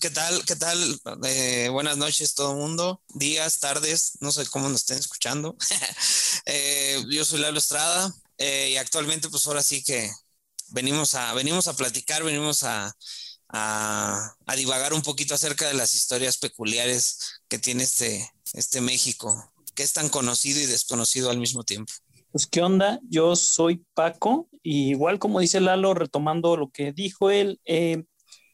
¿Qué, tal? ¿Qué tal? Eh, buenas noches todo mundo, días, tardes, no sé cómo nos estén escuchando. Eh, yo soy Lalo Estrada eh, y actualmente pues ahora sí que venimos a, venimos a platicar, venimos a, a, divagar un poquito acerca de las historias peculiares que tiene este, este México, que es tan conocido y desconocido al mismo tiempo. Pues qué onda, yo soy Paco y igual como dice Lalo, retomando lo que dijo él, eh,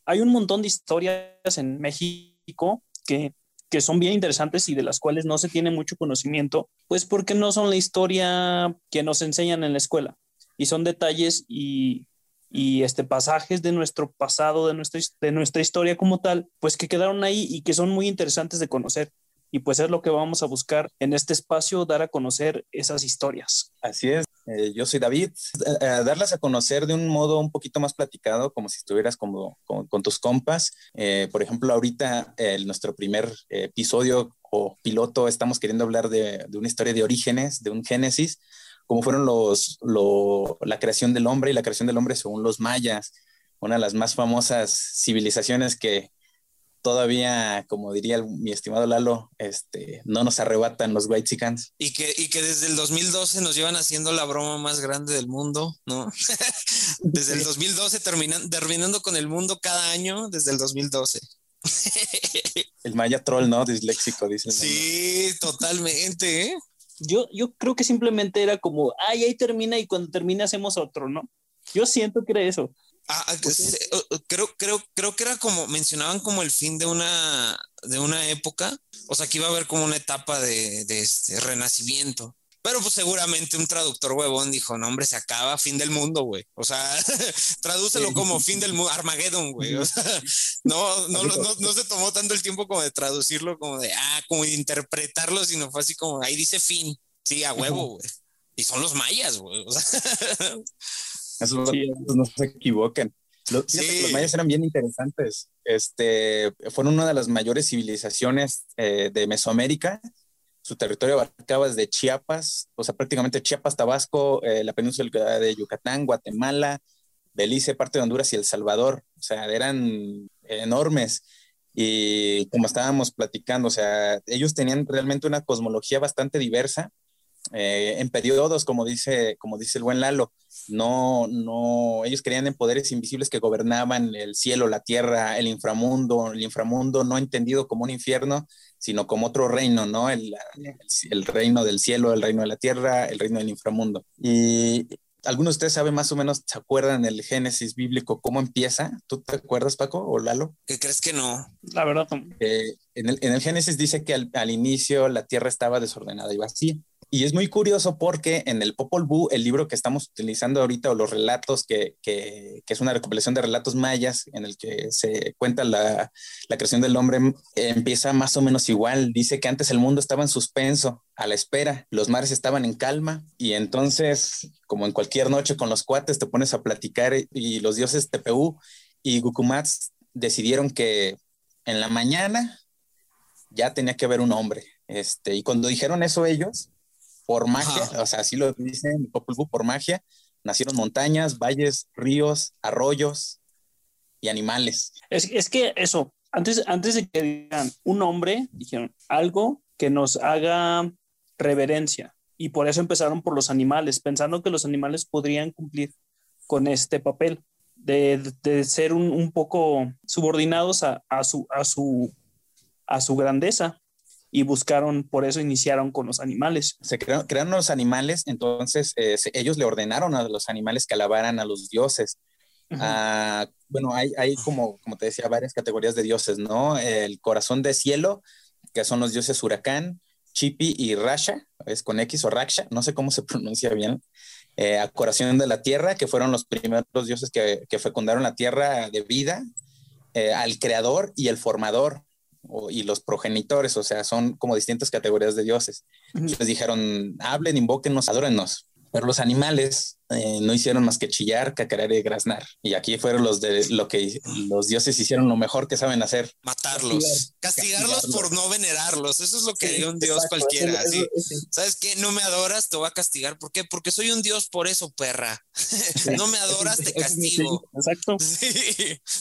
hay un montón de historias en México que, que son bien interesantes y de las cuales no se tiene mucho conocimiento, pues porque no son la historia que nos enseñan en la escuela. Y son detalles y, y este pasajes de nuestro pasado, de nuestra, de nuestra historia como tal, pues que quedaron ahí y que son muy interesantes de conocer y pues es lo que vamos a buscar en este espacio, dar a conocer esas historias. Así es, eh, yo soy David, eh, eh, darlas a conocer de un modo un poquito más platicado, como si estuvieras como, con tus compas. por ejemplo, ahorita nuestro primer episodio o piloto estamos queriendo hablar de, de, una historia de orígenes, de un génesis, como fueron los, lo, la creación del hombre y la creación del hombre según los mayas, una de las más famosas civilizaciones que, todavía, como diría mi estimado Lalo, este, no nos arrebatan los White Chickens. Y que, y que desde el 2012 nos llevan haciendo la broma más grande del mundo, ¿no? desde el 2012 terminan, terminando con el mundo cada año, desde el 2012. el Maya Troll, ¿no? Disléxico, dice. Sí, totalmente, ¿eh? Yo, yo creo que simplemente era como, ay, ahí termina y cuando termina hacemos otro, ¿no? Yo siento que era eso. Ah, ah creo, creo, creo que era como, mencionaban como el fin de una, de una época, o sea, que iba a haber como una etapa de, de este renacimiento. Pero pues seguramente un traductor huevón dijo, no hombre, se acaba, fin del mundo, güey. O sea, tradúcelo como fin del mundo, Armageddon, güey. O sea, no, no, no, no, se tomó tanto el tiempo como de traducirlo, como de, ah, como de interpretarlo, sino fue así como, ahí dice fin. Sí, a huevo, güey. Y son los mayas, güey. O sea, Eso no se equivoquen. Los, mayas eran bien interesantes. Este, fueron una de las mayores civilizaciones eh, de Mesoamérica. Su territorio abarcaba desde Chiapas, o sea, prácticamente Chiapas, Tabasco, eh, la península de Yucatán, Guatemala, Belice, parte de Honduras y El Salvador. O sea, eran enormes. Y como estábamos platicando, o sea, ellos tenían realmente una cosmología bastante diversa eh, en periodos, como dice, como dice el buen Lalo, no, no, ellos creían en poderes invisibles que gobernaban el cielo, la tierra, el inframundo, el inframundo no entendido como un infierno, sino como otro reino, ¿no? El, el, reino del cielo, el reino de la tierra, el reino del inframundo. Y algunos de ustedes saben más o menos, ¿se acuerdan el Génesis bíblico cómo empieza? ¿Tú te acuerdas, Paco o Lalo? ¿Qué crees que no? La verdad. Eh, en, el, en, el, Génesis dice que al, al inicio la tierra estaba desordenada y vacía y es muy curioso porque en el Popol Vuh, el libro que estamos utilizando ahorita, o los relatos, que, que, es una recopilación de relatos mayas en el que se cuenta la, la, creación del hombre, empieza más o menos igual. Dice que antes el mundo estaba en suspenso, a la espera, los mares estaban en calma, y entonces, como en cualquier noche con los cuates, te pones a platicar y los dioses Tepeu y Gukumats decidieron que en la mañana ya tenía que haber un hombre. Este, y cuando dijeron eso ellos, por magia, o sea, así lo dicen por magia, nacieron montañas, valles, ríos, arroyos y animales. Es, es que eso, antes, antes de que digan un hombre, dijeron algo que nos haga reverencia. Y por eso empezaron por los animales, pensando que los animales podrían cumplir con este papel de, de ser un, un, poco subordinados a, a, su, a, su, a su grandeza y buscaron, por eso iniciaron con los animales. Se crearon, crearon los animales, entonces eh, ellos le ordenaron a los animales que alabaran a los dioses. Ah, bueno, hay, hay como, como te decía, varias categorías de dioses, ¿no? El corazón de cielo, que son los dioses huracán, Chipi y Rasha, es con X o Raksha, no sé cómo se pronuncia bien. Eh, a corazón de la tierra, que fueron los primeros dioses que, que fecundaron la tierra de vida, eh, al creador y el formador, y los progenitores, o sea, son como distintas categorías de dioses. Les dijeron, hablen, invóquenos, adórennos. pero los animales eh, no hicieron más que chillar, cacarear y graznar. Y aquí fueron los de lo que los dioses hicieron lo mejor que saben hacer. Matarlos, castigarlos, por no venerarlos. Eso es lo que haría un dios cualquiera. ¿Sabes qué? No me adoras, te voy a castigar. ¿Por qué? Porque soy un dios por eso, perra. no me adoras, te castigo. Exacto.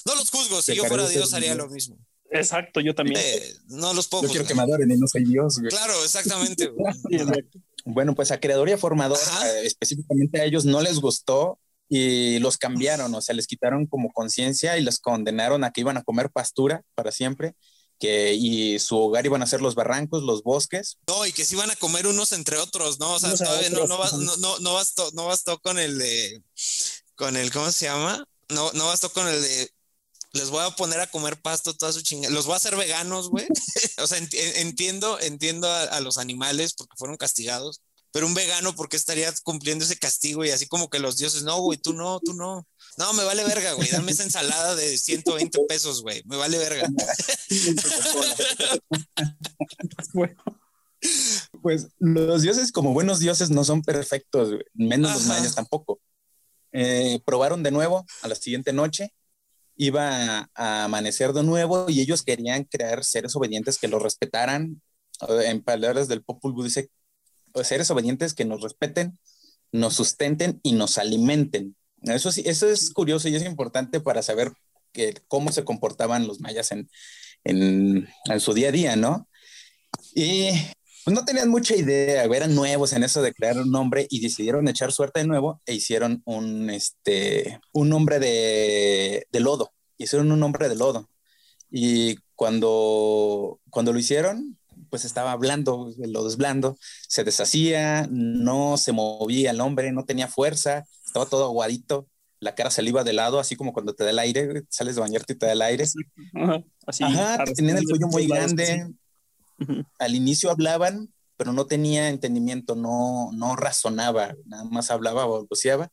No los juzgo. Si yo fuera dios, haría lo mismo. Exacto, yo también. Eh, no los puedo. Yo quiero que me adoren y no soy Dios. Claro, exactamente. bueno, pues a creador y a formador, eh, específicamente a ellos no les gustó y los cambiaron, o sea, les quitaron como conciencia y les condenaron a que iban a comer pastura para siempre. Que, y su hogar iban a ser los barrancos, los bosques. No, y que se iban a comer unos entre otros, ¿no? O sea, todavía no, no, no, no, bastó, no bastó con el de, con el, ¿cómo se llama? No, no bastó con el de les voy a poner a comer pasto toda su chingada. Los voy a hacer veganos, güey. o sea, entiendo, entiendo a, los animales porque fueron castigados, pero un vegano, ¿por qué estaría cumpliendo ese castigo? Y así como que los dioses, no, güey, tú no, tú no. No, me vale verga, güey. Dame esa ensalada de 120 pesos, güey. Me vale verga. pues los dioses, como buenos dioses, no son perfectos, menos los mayas tampoco. Eh, probaron de nuevo a la siguiente noche iba a amanecer de nuevo y ellos querían crear seres obedientes que los respetaran. En palabras del Popul dice, seres obedientes que nos respeten, nos sustenten y nos alimenten. Eso, sí, eso es curioso y es importante para saber que, cómo se comportaban los mayas en, en, en su día a día, ¿no? Y pues no tenían mucha idea, eran nuevos en eso de crear un nombre y decidieron echar suerte de nuevo e hicieron un, este, un nombre de, de lodo, hicieron un nombre de lodo. Y cuando, cuando lo hicieron, pues estaba blando, el lodo es blando, se deshacía, no se movía el hombre, no tenía fuerza, estaba todo aguadito, la cara iba de lado, así como cuando te da el aire, sales de bañarte y te da el aire. Así, Ajá, tenían el cuello muy grande, al inicio hablaban, pero no tenía entendimiento, no, no razonaba, nada más hablaba, balbuceaba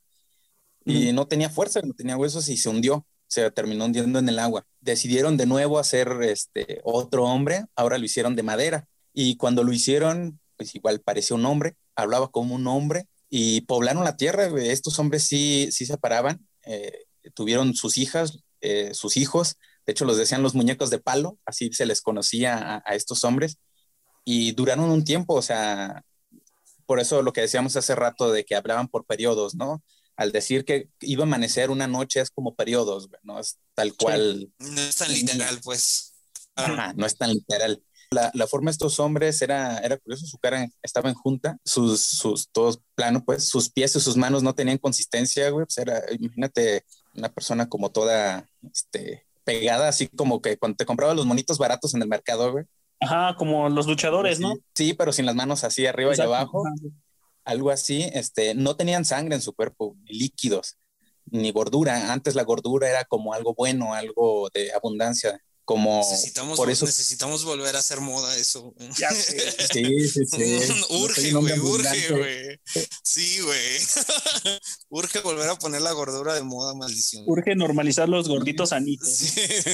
y no tenía fuerza, no tenía huesos y se hundió, se terminó hundiendo en el agua. Decidieron de nuevo hacer este otro hombre, ahora lo hicieron de madera y cuando lo hicieron, pues igual parecía un hombre, hablaba como un hombre y poblaron la tierra. Estos hombres sí, sí se paraban, eh, tuvieron sus hijas, eh, sus hijos, de hecho, los decían los muñecos de palo, así se les conocía a, estos hombres, y duraron un tiempo, o sea, por eso lo que decíamos hace rato de que hablaban por periodos, ¿no? Al decir que iba a amanecer una noche es como periodos, ¿no? Es tal cual. No es tan literal, pues. Ajá, no es tan literal. La, la, forma de estos hombres era, era curioso, su cara estaba en junta, sus, sus, todos plano, pues, sus pies y sus manos no tenían consistencia, güey, pues era, imagínate una persona como toda, este, pegada, así como que cuando te compraba los monitos baratos en el mercado, güey. Ajá, como los luchadores, ¿no? Sí, pero sin las manos así arriba y abajo. Algo así, este, no tenían sangre en su cuerpo, ni líquidos, ni gordura. Antes la gordura era como algo bueno, algo de abundancia como necesitamos, por eso necesitamos volver a hacer moda eso. Sí, sí, sí. urge, güey, urge, güey. Sí, güey. urge volver a poner la gordura de moda, maldición. Urge normalizar los gorditos sanitos. Sí,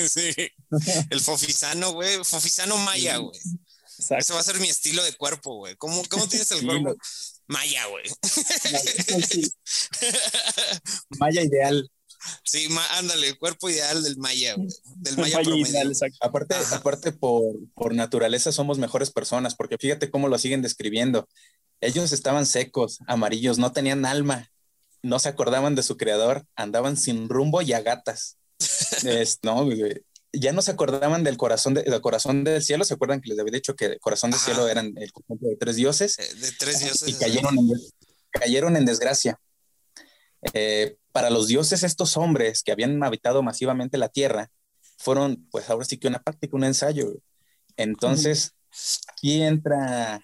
sí. El fofisano, güey, fofisano maya, güey. Eso va a ser mi estilo de cuerpo, güey. ¿Cómo, ¿Cómo tienes el cuerpo? Maya, güey. Maya ideal. Sí, ándale, el cuerpo ideal del maya, Del maya, promedio. aparte, aparte por, por naturaleza somos mejores personas, porque fíjate cómo lo siguen describiendo. Ellos estaban secos, amarillos, no tenían alma, no se acordaban de su creador, andaban sin rumbo y a gatas. no, ya no se acordaban del corazón, del corazón del cielo. ¿Se acuerdan que les había dicho que el corazón del cielo eran el conjunto de tres dioses? Eh, de tres dioses. Y cayeron en, cayeron en desgracia. Eh, para los dioses estos hombres que habían habitado masivamente la tierra fueron, pues ahora sí que una práctica, un ensayo. Entonces, aquí entra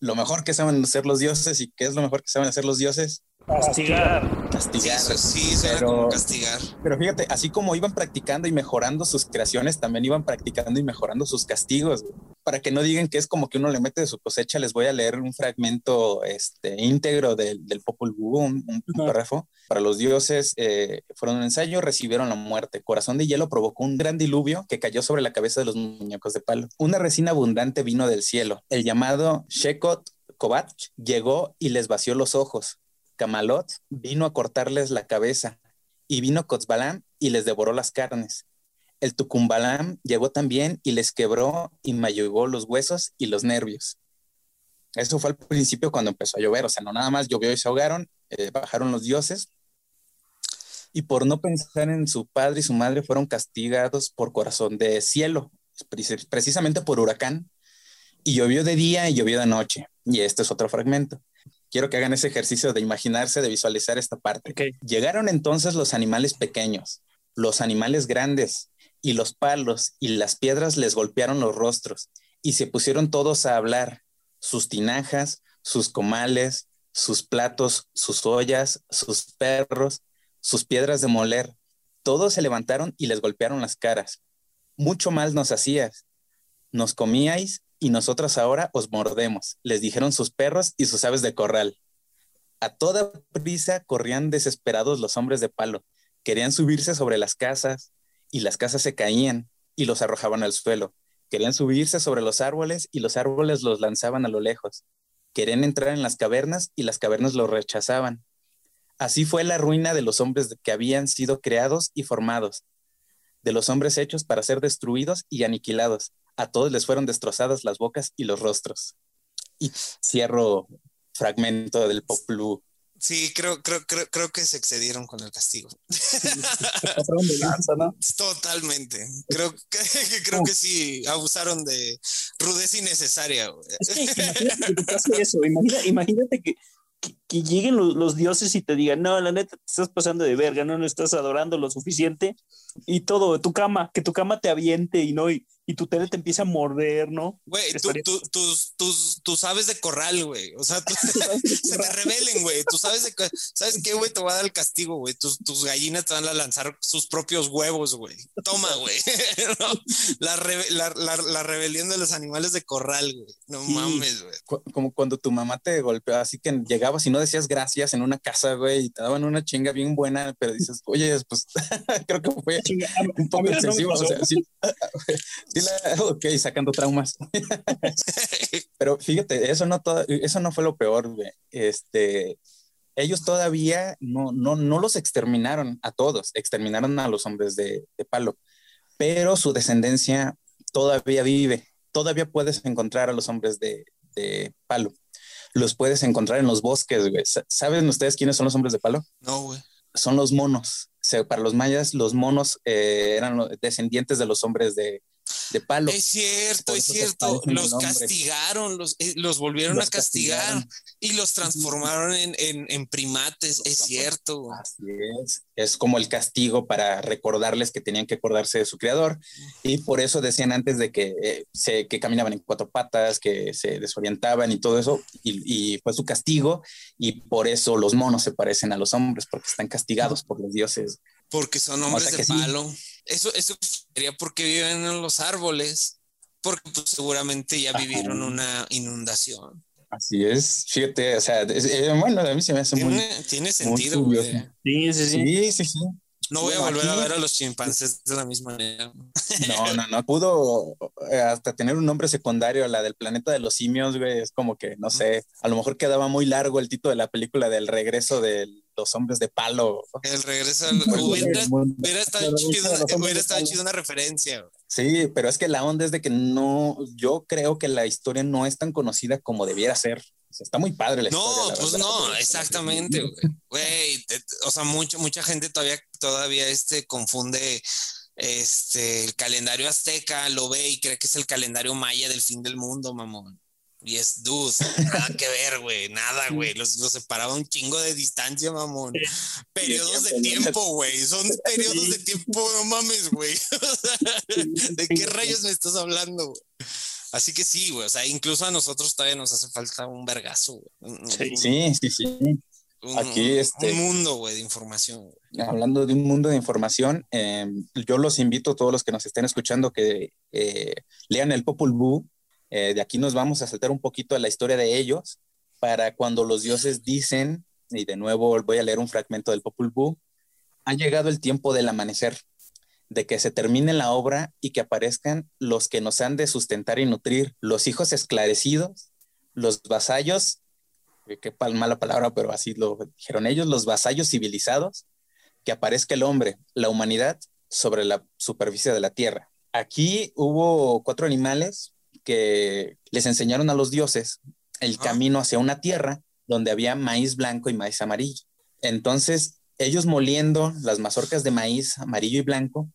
lo mejor que saben hacer los dioses y qué es lo mejor que saben hacer los dioses. Castigar. Castigar. Sí, sí pero, castigar. Pero fíjate, así como iban practicando y mejorando sus creaciones, también iban practicando y mejorando sus castigos. Para que no digan que es como que uno le mete de su cosecha, les voy a leer un fragmento este, íntegro del, del Popol Vuh, un, párrafo. Para los dioses eh, fueron un ensayo, recibieron la muerte. Corazón de hielo provocó un gran diluvio que cayó sobre la cabeza de los muñecos de palo. Una resina abundante vino del cielo. El llamado Shekot Kovac llegó y les vació los ojos Camalot vino a cortarles la cabeza y vino Cotzbalam y les devoró las carnes. El Tucumbalam llegó también y les quebró y mayugó los huesos y los nervios. Eso fue al principio cuando empezó a llover, o sea, no nada más llovió y se ahogaron, eh, bajaron los dioses y por no pensar en su padre y su madre fueron castigados por corazón de cielo, precisamente por huracán. Y llovió de día y llovió de noche. Y este es otro fragmento. Quiero que hagan ese ejercicio de imaginarse, de visualizar esta parte. Llegaron entonces los animales pequeños, los animales grandes, y los palos y las piedras les golpearon los rostros, y se pusieron todos a hablar, sus tinajas, sus comales, sus platos, sus ollas, sus perros, sus piedras de moler. Todos se levantaron y les golpearon las caras. Mucho mal nos hacías. Nos comíais y nosotras ahora os mordemos, les dijeron sus perros y sus aves de corral. A toda prisa corrían desesperados los hombres de palo. Querían subirse sobre las casas y las casas se caían y los arrojaban al suelo. Querían subirse sobre los árboles y los árboles los lanzaban a lo lejos. Querían entrar en las cavernas y las cavernas los rechazaban. Así fue la ruina de los hombres que habían sido creados y formados, de los hombres hechos para ser destruidos y aniquilados. A todos les fueron destrozadas las bocas y los rostros. Y cierro fragmento del Poplu. Sí, creo, creo, creo, creo que se excedieron con el castigo. Totalmente. Creo que, creo que sí abusaron de rudeza innecesaria. imagínate que que, lleguen los, dioses y te digan, no, la neta, te estás pasando de verga, no, no estás adorando lo suficiente y todo, tu cama, que tu cama te aviente y no, y, y tu tele te empieza a morder, ¿no? Güey, tus, tus, tus aves de corral, güey, o sea, se te rebelen, güey, tú sabes, de, ¿sabes qué, güey? Te va a dar el castigo, güey, tus, tus gallinas te van a lanzar sus propios huevos, güey, toma, güey, la, la, la, rebelión de los animales de corral, güey, no mames, güey. Como cuando tu mamá te golpeó, así que llegabas y no decías gracias en una casa, güey, y te daban una chinga bien buena, pero dices, oye, pues creo que fue un poco excesivo, o sea, sí, ok, sacando traumas. Pero fíjate, eso no, todo, eso no fue lo peor, Este, ellos todavía no, no, no los exterminaron a todos, exterminaron a los hombres de, palo, pero su descendencia todavía vive, todavía puedes encontrar a los hombres de, palo. Los puedes encontrar en los bosques, güey. ¿Saben ustedes quiénes son los hombres de palo? No, güey. Son los monos. para los mayas, los monos eh, eran descendientes de los hombres de, de palo. Es cierto, es cierto. Los castigaron, los, eh, los volvieron a castigar y los transformaron en, en, primates, es cierto. Así es. Es como el castigo para recordarles que tenían que acordarse de su creador. Y por eso decían antes de que, eh, se, que caminaban en cuatro patas, que se desorientaban y todo eso. Y, y fue su castigo. Y por eso los monos se parecen a los hombres, porque están castigados por los dioses. Porque son hombres de palo. Eso, eso sería porque viven en los árboles, porque pues, seguramente ya vivieron una inundación. Así es, fíjate, o sea, eh, bueno, a mí se me hace muy. Tiene sentido, Sí, sí, sí. Sí, sí, No voy a volver a ver a los chimpancés de la misma manera. No, no, no. Pudo eh, hasta tener un nombre secundario, la del planeta de los simios, güey. Es como que, no sé, a lo mejor quedaba muy largo el título de la película del regreso del los hombres de palo. El regreso al... Hubiera, hubiera estado chido, hubiera estado chido una referencia. Sí, pero es que la onda es de que no, yo creo que la historia no es tan conocida como debiera ser. Está muy padre la historia. No, pues no, exactamente, güey. o sea, mucho, mucha gente todavía, todavía este, confunde este, el calendario azteca, lo ve y cree que es el calendario maya del fin del mundo, mamón. Y es dude, nada que ver, güey, nada, güey. Los, separaba un chingo de distancia, mamón. Periodos de tiempo, güey. Son periodos de tiempo, no mames, güey. ¿De qué rayos me estás hablando? Así que sí, güey. O sea, incluso a nosotros todavía nos hace falta un vergazo, güey. Sí, sí, sí. Aquí este, un mundo, güey, de información. Hablando de un mundo de información, em, yo los invito a todos los que nos estén escuchando que eh, lean el Popul Vuh eh, de aquí nos vamos a saltar un poquito a la historia de ellos para cuando los dioses dicen, y de nuevo voy a leer un fragmento del Popul Vuh, ha llegado el tiempo del amanecer, de que se termine la obra y que aparezcan los que nos han de sustentar y nutrir, los hijos esclarecidos, los vasallos qué mala palabra, pero así lo dijeron ellos, los vasallos civilizados, que aparezca el hombre, la humanidad, sobre la superficie de la tierra. Aquí hubo cuatro animales que les enseñaron a los dioses el camino hacia una tierra donde había maíz blanco y maíz amarillo. Entonces, ellos moliendo las mazorcas de maíz amarillo y blanco,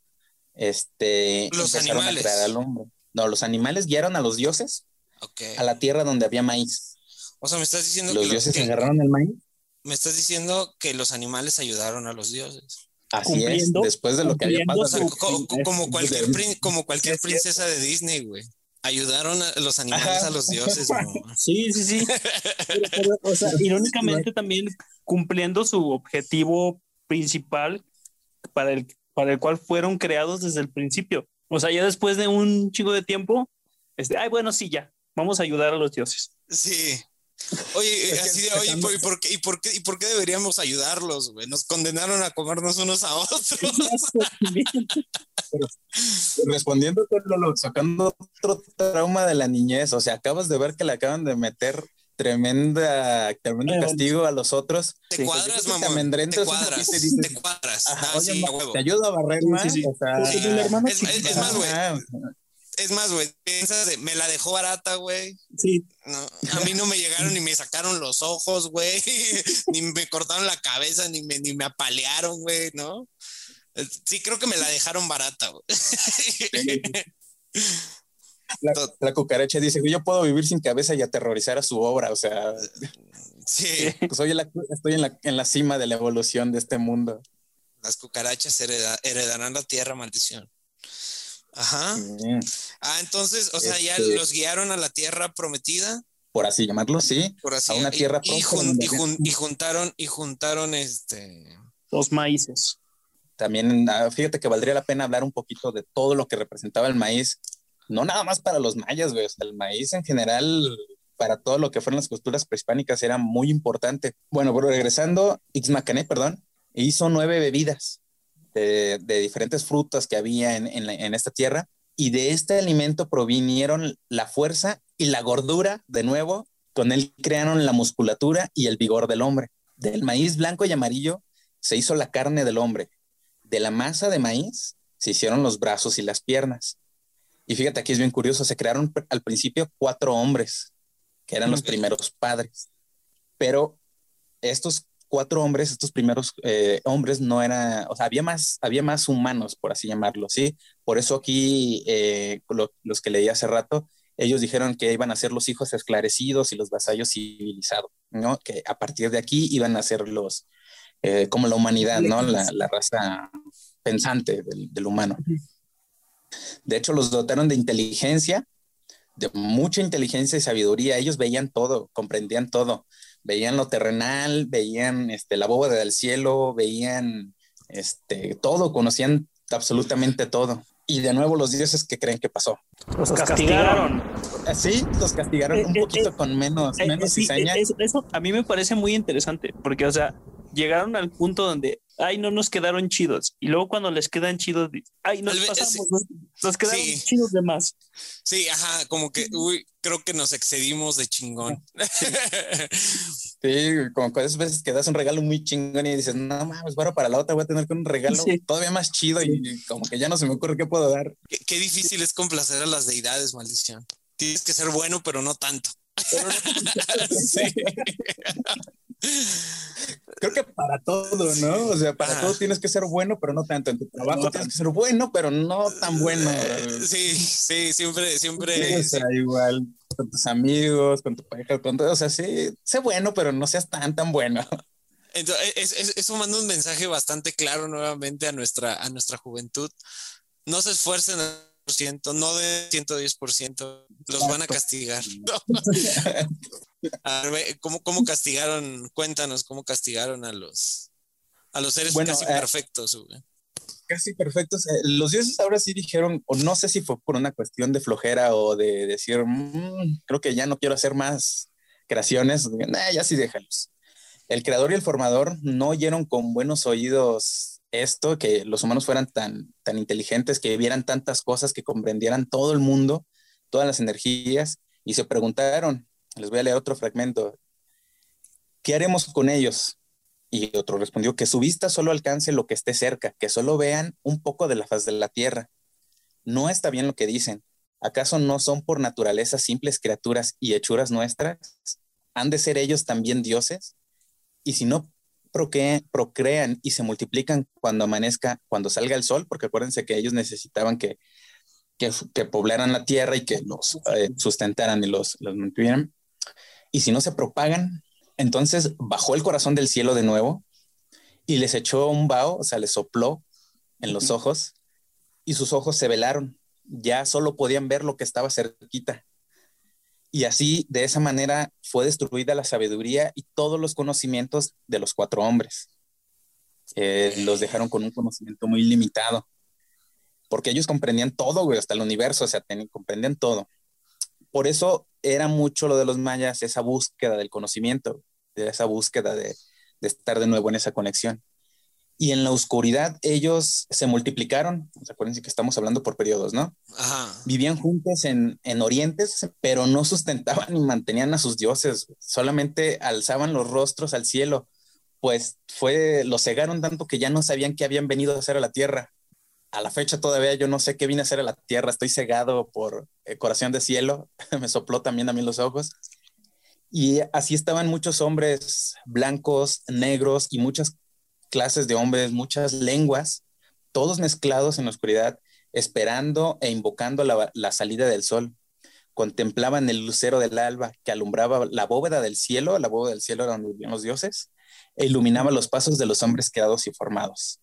este, los animales. al hombre. No, los animales guiaron a los dioses a la tierra donde había maíz. O sea, me estás diciendo los dioses agarraron el maíz. Me estás diciendo que los animales ayudaron a los dioses. Así es, después de lo que había pasado. como, cualquier, como cualquier princesa de Disney, güey ayudaron a los animales a los dioses. Sí, sí, sí. o sea, irónicamente también cumpliendo su objetivo principal para el, para el cual fueron creados desde el principio. O sea, ya después de un chingo de tiempo, este, ay, bueno, sí, ya, vamos a ayudar a los dioses. Sí. Oye, así de, oye, ¿y por, qué, y, por qué, ¿y por qué deberíamos ayudarlos, güey? Nos condenaron a comernos unos a otros. respondiendo, sacando otro trauma de la niñez, o sea, acabas de ver que le acaban de meter tremenda, tremendo castigo a los otros. Te cuadras, mamón. Te cuadras, te, cuadras. Ah, te ayudo a barrer más. Sí, o sea, es, más, güey. Es más, güey, piensas de, me la dejó barata, güey. Sí. a mí no me llegaron ni me sacaron los ojos, güey. ni me cortaron la cabeza, ni me, ni me apalearon, güey, ¿no? Sí, creo que me la dejaron barata, güey. La, cucaracha dice, yo puedo vivir sin cabeza y aterrorizar a su obra, o sea, sí. Soy estoy en la, en la, cima de la evolución de este mundo. Las cucarachas heredarán la tierra, maldición. Ajá. Ah, entonces, o sea, ya este los guiaron a la tierra prometida. Por así llamarlo, sí. Por así. A una tierra y, y, juntaron, y juntaron este. Los maíces. También, ah, fíjate que valdría la pena hablar un poquito de todo lo que representaba el maíz. No nada más para los mayas, güey. el maíz en general, para todo lo que fueron las culturas prehispánicas, era muy importante. Bueno, pero regresando, Ixmacané, perdón, hizo nueve bebidas de, diferentes frutas que había en, esta tierra y de este alimento provinieron la fuerza y la gordura, de nuevo, con él crearon la musculatura y el vigor del hombre. Del maíz blanco y amarillo se hizo la carne del hombre. De la masa de maíz se hicieron los brazos y las piernas. Y fíjate, aquí es bien curioso, se crearon al principio cuatro hombres, que eran los primeros padres. Pero estos cuatro hombres, estos primeros eh, hombres no era, o sea, había más, había más humanos, por así llamarlo, ¿sí? Por eso aquí, eh, los que leí hace rato, ellos dijeron que iban a ser los hijos esclarecidos y los vasallos civilizados, ¿no? Que a partir de aquí iban a ser los, eh, como la humanidad, ¿no? La, raza pensante del, del humano. De hecho, los dotaron de inteligencia, de mucha inteligencia y sabiduría. Ellos veían todo, comprendían todo veían lo terrenal, veían este, la bóveda del cielo, veían este, todo, conocían absolutamente todo. Y de nuevo los dioses que creen que pasó. Los castigaron. Ah, sí, los castigaron eh, un eh, poquito eh, con menos, menos cizaña. eso a mí me parece muy interesante, porque, o sea, llegaron al punto donde ay, no nos quedaron chidos. Y luego cuando les quedan chidos, ay, nos pasamos, nos, quedaron chidos de más. Sí, ajá, como que, uy, creo que nos excedimos de chingón. Sí, como que a veces que das un regalo muy chingón y dices, no mames, bueno, para la otra voy a tener que un regalo todavía más chido y como que ya no se me ocurre qué puedo dar. Qué, difícil es complacer a las deidades, maldición. Tienes que ser bueno, pero no tanto. sí. Creo que para todo, ¿no? O sea, para todo tienes que ser bueno, pero no tanto. En tu trabajo tienes que ser bueno, pero no tan bueno. Sí, sí, siempre, siempre. o sea, igual con tus amigos, con tu pareja, con todo. O sea, sí, sé bueno, pero no seas tan, tan bueno. Entonces, eso manda un mensaje bastante claro nuevamente a nuestra, a nuestra juventud. No se esfuercen no de 110%, los van a castigar. A ver, ¿cómo, ¿cómo, castigaron? Cuéntanos cómo castigaron a los, a los seres casi eh, perfectos. Casi perfectos. Eh, los dioses ahora sí dijeron, o no sé si fue por una cuestión de flojera o de decir, mm, creo que ya no quiero hacer más creaciones, ya sí déjalos. El creador y el formador no oyeron con buenos oídos esto, que los humanos fueran tan, tan inteligentes, que vieran tantas cosas, que comprendieran todo el mundo, todas las energías, y se preguntaron, les voy a leer otro fragmento, ¿qué haremos con ellos? Y otro respondió, que su vista solo alcance lo que esté cerca, que solo vean un poco de la faz de la tierra. No está bien lo que dicen. ¿Acaso no son por naturaleza simples criaturas y hechuras nuestras? ¿Han de ser ellos también dioses? Y si no procrean y se multiplican cuando amanezca, cuando salga el sol, porque acuérdense que ellos necesitaban que, que, poblaran la tierra y que los eh, sustentaran y los, los mantuvieran. Y si no se propagan, entonces bajó el corazón del cielo de nuevo y les echó un vaho, o sea, les sopló en los ojos y sus ojos se velaron. Ya solo podían ver lo que estaba cerquita. Y así, de esa manera, fue destruida la sabiduría y todos los conocimientos de los cuatro hombres. Eh, los dejaron con un conocimiento muy limitado, porque ellos comprendían todo, güey, hasta el universo, o sea, comprendían todo. Por eso era mucho lo de los mayas, esa búsqueda del conocimiento, de esa búsqueda de, estar de nuevo en esa conexión. Y en la oscuridad ellos se multiplicaron, acuérdense que estamos hablando por periodos, ¿no? Vivían juntos en, en orientes, pero no sustentaban ni mantenían a sus dioses, solamente alzaban los rostros al cielo, pues fue, los cegaron tanto que ya no sabían qué habían venido a hacer a la tierra a la fecha todavía yo no sé qué vine a hacer a la tierra, estoy cegado por el corazón de cielo, me sopló también a mí los ojos. Y así estaban muchos hombres blancos, negros y muchas clases de hombres, muchas lenguas, todos mezclados en la oscuridad, esperando e invocando la, la salida del sol. Contemplaban el lucero del alba que alumbraba la bóveda del cielo, la bóveda del cielo era donde vivían los dioses, e iluminaba los pasos de los hombres creados y formados.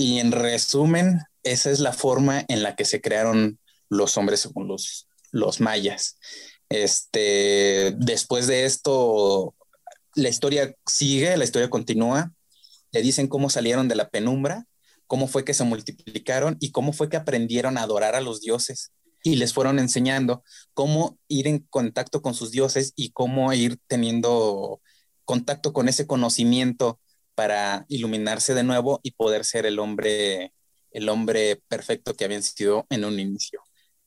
Y en resumen, esa es la forma en la que se crearon los hombres según los, los mayas. Este, después de esto, la historia sigue, la historia continúa. Le dicen cómo salieron de la penumbra, cómo fue que se multiplicaron y cómo fue que aprendieron a adorar a los dioses. Y les fueron enseñando cómo ir en contacto con sus dioses y cómo ir teniendo contacto con ese conocimiento para iluminarse de nuevo y poder ser el hombre, el hombre perfecto que habían sido en un inicio.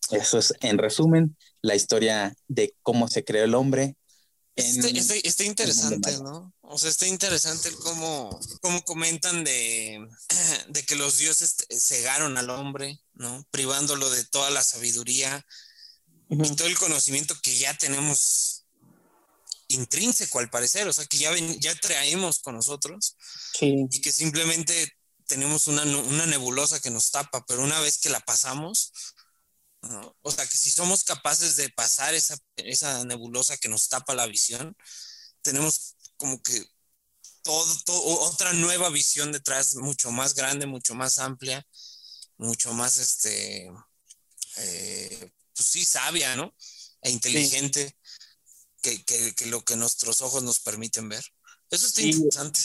Eso es, en resumen, la historia de cómo se creó el hombre. Está, interesante, ¿no? O sea, está interesante cómo, cómo comentan de, de que los dioses cegaron al hombre, ¿no? Privándolo de toda la sabiduría y todo el conocimiento que ya tenemos intrínseco al parecer, o sea, que ya, ya traemos con nosotros y que simplemente tenemos una, nebulosa que nos tapa, pero una vez que la pasamos, o sea, que si somos capaces de pasar esa, esa nebulosa que nos tapa la visión, tenemos como que todo, otra nueva visión detrás, mucho más grande, mucho más amplia, mucho más, este, eh, pues sí, sabia, ¿no? E inteligente que, lo que nuestros ojos nos permiten ver. Eso está interesante.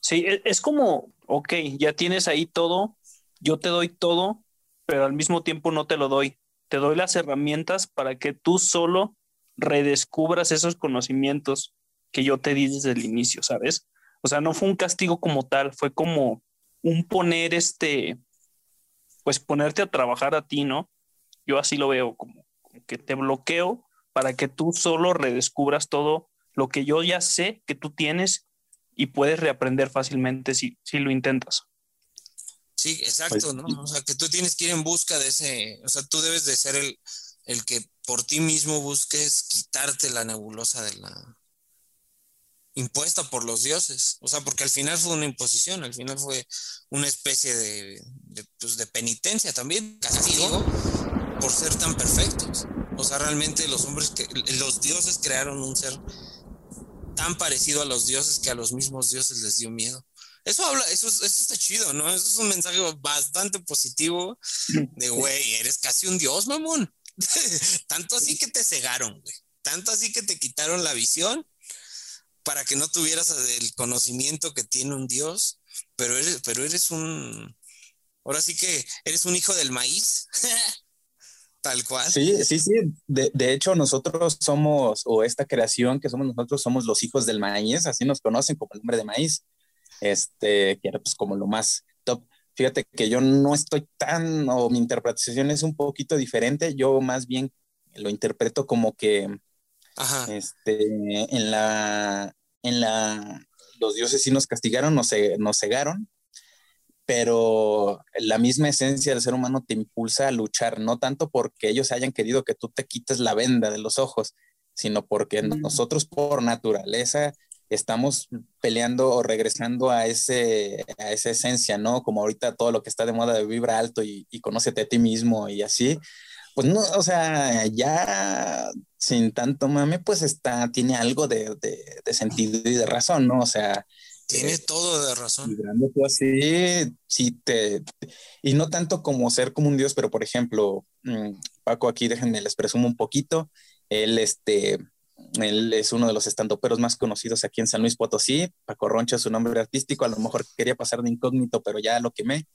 Sí, e, es como, ok, ya tienes ahí todo, yo te doy todo, pero al mismo tiempo no te lo doy. Te doy las herramientas para que tú solo redescubras esos conocimientos que yo te di desde el inicio, ¿sabes? O sea, no fue un castigo como tal, fue como un poner este, pues ponerte a trabajar a ti, ¿no? Yo así lo veo, como que te bloqueo para que tú solo redescubras todo lo que yo ya sé que tú tienes y puedes reaprender fácilmente si, si lo intentas. Sí, exacto, ¿no? O sea, que tú tienes que ir en busca de ese, o sea, tú debes de ser el, el que por ti mismo busques quitarte la nebulosa de la impuesta por los dioses, o sea, porque al final fue una imposición, al final fue una especie de, de, pues, de penitencia también, castigo por ser tan perfectos. O sea, realmente los hombres, que, los dioses crearon un ser tan parecido a los dioses que a los mismos dioses les dio miedo. Eso habla, eso, eso está chido, ¿no? Eso es un mensaje bastante positivo de, güey, eres casi un dios, mamón. Tanto así que te cegaron, güey. Tanto así que te quitaron la visión para que no tuvieras el conocimiento que tiene un dios, pero eres, pero eres un, ahora sí que eres un hijo del maíz. Tal cual. Sí, sí, sí. De, de, hecho, nosotros somos, o esta creación que somos nosotros, somos los hijos del maíz, así nos conocen como el hombre de maíz, este, que era pues como lo más top. Fíjate que yo no estoy tan, o mi interpretación es un poquito diferente, yo más bien lo interpreto como que, Ajá. este, en la, en la, los dioses sí nos castigaron, nos, nos cegaron, pero la misma esencia del ser humano te impulsa a luchar, no tanto porque ellos hayan querido que tú te quites la venda de los ojos, sino porque nosotros por naturaleza estamos peleando o regresando a, ese, a esa esencia, ¿no? Como ahorita todo lo que está de moda de vibra alto y, y conócete a ti mismo y así, pues no, o sea, ya sin tanto mame, pues está, tiene algo de, de, sentido y de razón, ¿no? O sea... Tiene eh, todo de razón. así, sí, te, y no tanto como ser como un dios, pero por ejemplo, mm, Paco, aquí déjenme les presumo un poquito, él, este, él es uno de los estandoperos más conocidos aquí en San Luis Potosí, Paco Roncha es su nombre artístico, a lo mejor quería pasar de incógnito, pero ya lo quemé,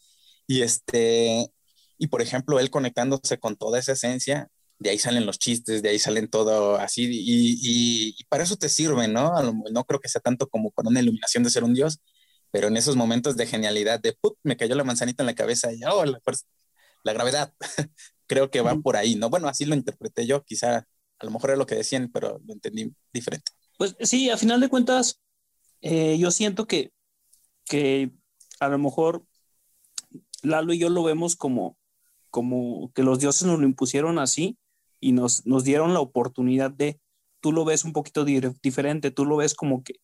y este, y por ejemplo, él conectándose con toda esa esencia, de ahí salen los chistes, de ahí salen todo así, y, y, para eso te sirve, ¿no? No creo que sea tanto como para una iluminación de ser un dios, pero en esos momentos de genialidad, de ¡put! me cayó la manzanita en la cabeza y oh, la, la gravedad, creo que va por ahí, ¿no? Bueno, así lo interpreté yo, quizá a lo mejor era lo que decían, pero lo entendí diferente. Pues sí, a final de cuentas, eh, yo siento que, que a lo mejor Lalo y yo lo vemos como como que los dioses nos lo impusieron así y nos, nos dieron la oportunidad de, tú lo ves un poquito diferente, tú lo ves como que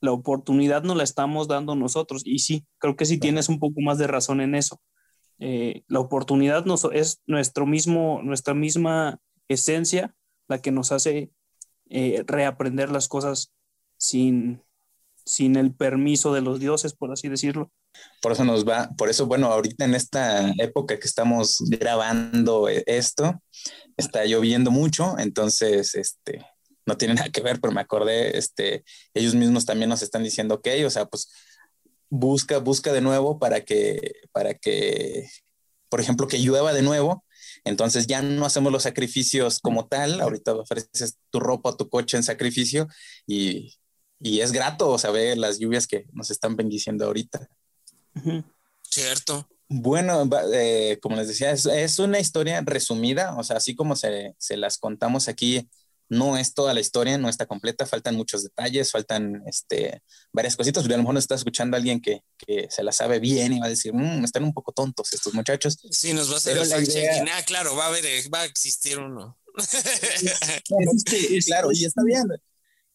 la oportunidad nos la estamos dando nosotros. Y sí, creo que sí tienes un poco más de razón en eso. Eh, la oportunidad nos, es nuestro mismo, nuestra misma esencia la que nos hace eh, reaprender las cosas sin, sin el permiso de los dioses, por así decirlo. Por eso nos va, por eso, bueno, ahorita en esta época que estamos grabando e, esto, está lloviendo mucho, entonces, este, no tiene nada que ver, pero me acordé, este, ellos mismos también nos están diciendo, ok, o sea, pues busca, busca de nuevo para que, para que, por ejemplo, que llueva de nuevo, entonces ya no hacemos los sacrificios como tal, ahorita ofreces tu ropa, tu coche en sacrificio y, y es grato saber las lluvias que nos están bendiciendo ahorita. Cierto. Bueno, eh, como les decía, es, una historia resumida, o sea, así como se, se, las contamos aquí, no es toda la historia, no está completa, faltan muchos detalles, faltan este, varias cositas, a lo mejor nos está escuchando alguien que, que se la sabe bien y va a decir, mmm, están un poco tontos estos muchachos. Sí, nos va a hacer el idea... Ah, claro, va a, haber, va a existir uno. claro, y está bien.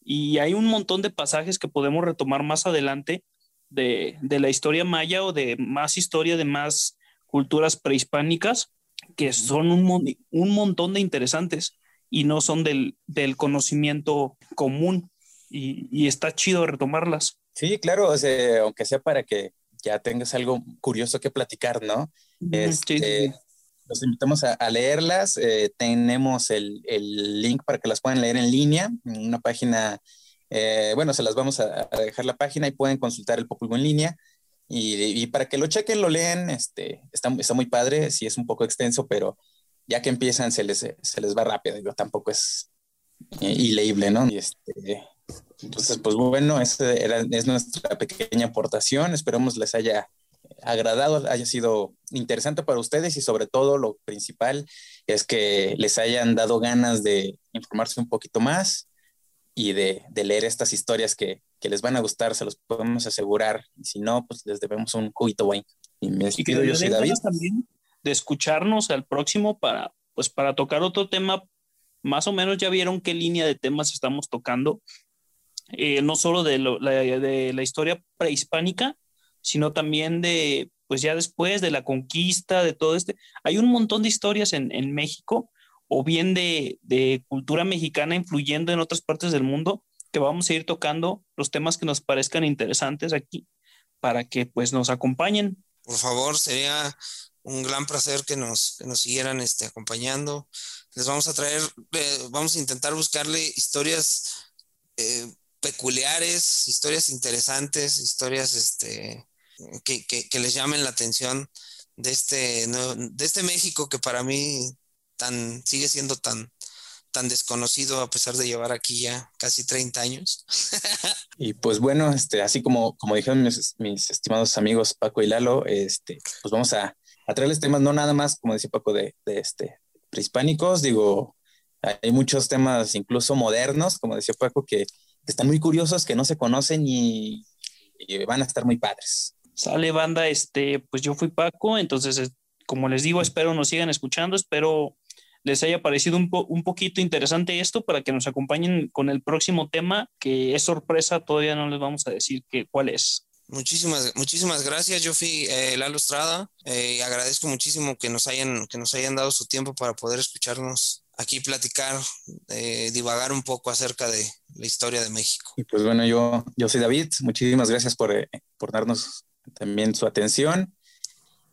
Y hay un montón de pasajes que podemos retomar más adelante de, la historia maya o de más historia de más culturas prehispánicas que son un, un montón de interesantes y no son del, conocimiento común y, está chido retomarlas. Sí, claro, aunque sea para que ya tengas algo curioso que platicar, ¿no? Este, los invitamos a, leerlas. Eh, tenemos el, el, link para que las puedan leer en línea, en una página eh, bueno, se las vamos a, dejar la página y pueden consultar el Populgo en línea. Y, para que lo chequen, lo lean, este, está, está muy padre, sí es un poco extenso, pero ya que empiezan se les, se les va rápido, digo, tampoco es eh, ileíble, ¿no? Y este, entonces, pues bueno, esa era, es nuestra pequeña aportación, esperamos les haya agradado, haya sido interesante para ustedes y sobre todo lo principal es que les hayan dado ganas de informarse un poquito más y de, leer estas historias que, les van a gustar, se los podemos asegurar. Y si no, pues les debemos un cubito wine. Y me despido, yo soy David. También de escucharnos al próximo para, pues, para tocar otro tema. Más o menos ya vieron qué línea de temas estamos tocando. Eh, no solo de, la, de la historia prehispánica, sino también de, pues ya después de la conquista, de todo este. Hay un montón de historias en, en México o bien de, cultura mexicana influyendo en otras partes del mundo, que vamos a ir tocando los temas que nos parezcan interesantes aquí para que pues nos acompañen. Por favor, sería un gran placer que nos, nos siguieran este, acompañando. Les vamos a traer, eh, vamos a intentar buscarle historias eh, peculiares, historias interesantes, historias este, que, que, les llamen la atención de este, de este México que para mí sigue siendo tan, tan desconocido a pesar de llevar aquí ya casi 30 años. y pues bueno, este, así como, como dijeron mis, mis, estimados amigos Paco y Lalo, este, pues vamos a, a traerles temas, no nada más, como decía Paco, de, de este, prehispánicos, digo, hay muchos temas incluso modernos, como decía Paco, que, están muy curiosos, que no se conocen y, van a estar muy padres. Sale banda, este, pues yo fui Paco, entonces como les digo, espero nos sigan escuchando, espero les haya parecido un, un poquito interesante esto para que nos acompañen con el próximo tema, que es sorpresa, todavía no les vamos a decir que, cuál es. Muchísimas, muchísimas gracias, Jofi eh, Lalo Estrada. Eh, agradezco muchísimo que nos, hayan, que nos hayan dado su tiempo para poder escucharnos aquí platicar, eh, divagar un poco acerca de la historia de México. Y pues bueno, yo, yo soy David. Muchísimas gracias por, eh, por darnos también su atención.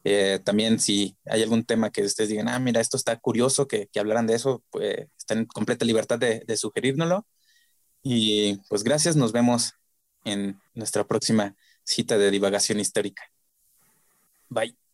Eh, también si hay algún tema que ustedes digan, ah, mira, esto está curioso que, que hablaran de eso, pues están en completa libertad de, de sugerírnoslo. Y pues gracias, nos vemos en nuestra próxima cita de divagación histórica. Bye.